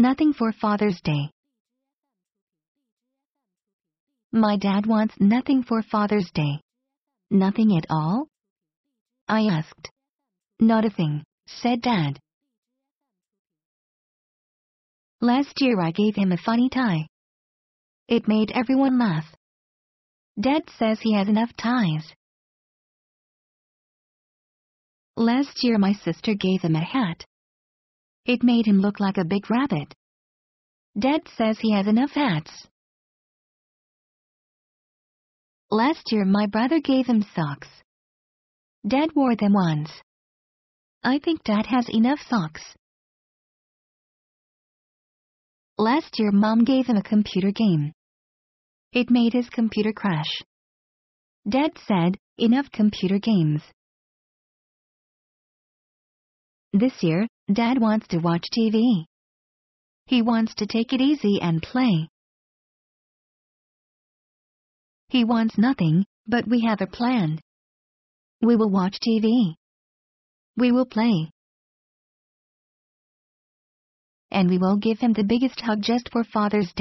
nothing for Father's Day. My dad wants nothing for Father's Day. Nothing at all? I asked. Not a thing, said Dad. Last year I gave him a funny tie. It made everyone laugh. Dad says he has enough ties. Last year my sister gave him a hat. It made him look like a big rabbit. Dad says he has enough hats. Last year my brother gave him socks. Dad wore them once. I think Dad has enough socks. Last year Mom gave him a computer game. It made his computer crash. Dad said, enough computer games. This year, Dad wants to watch TV. He wants to take it easy and play. He wants nothing, but we have a plan. We will watch TV. We will play. And we will give him the biggest hug just for Father's Day.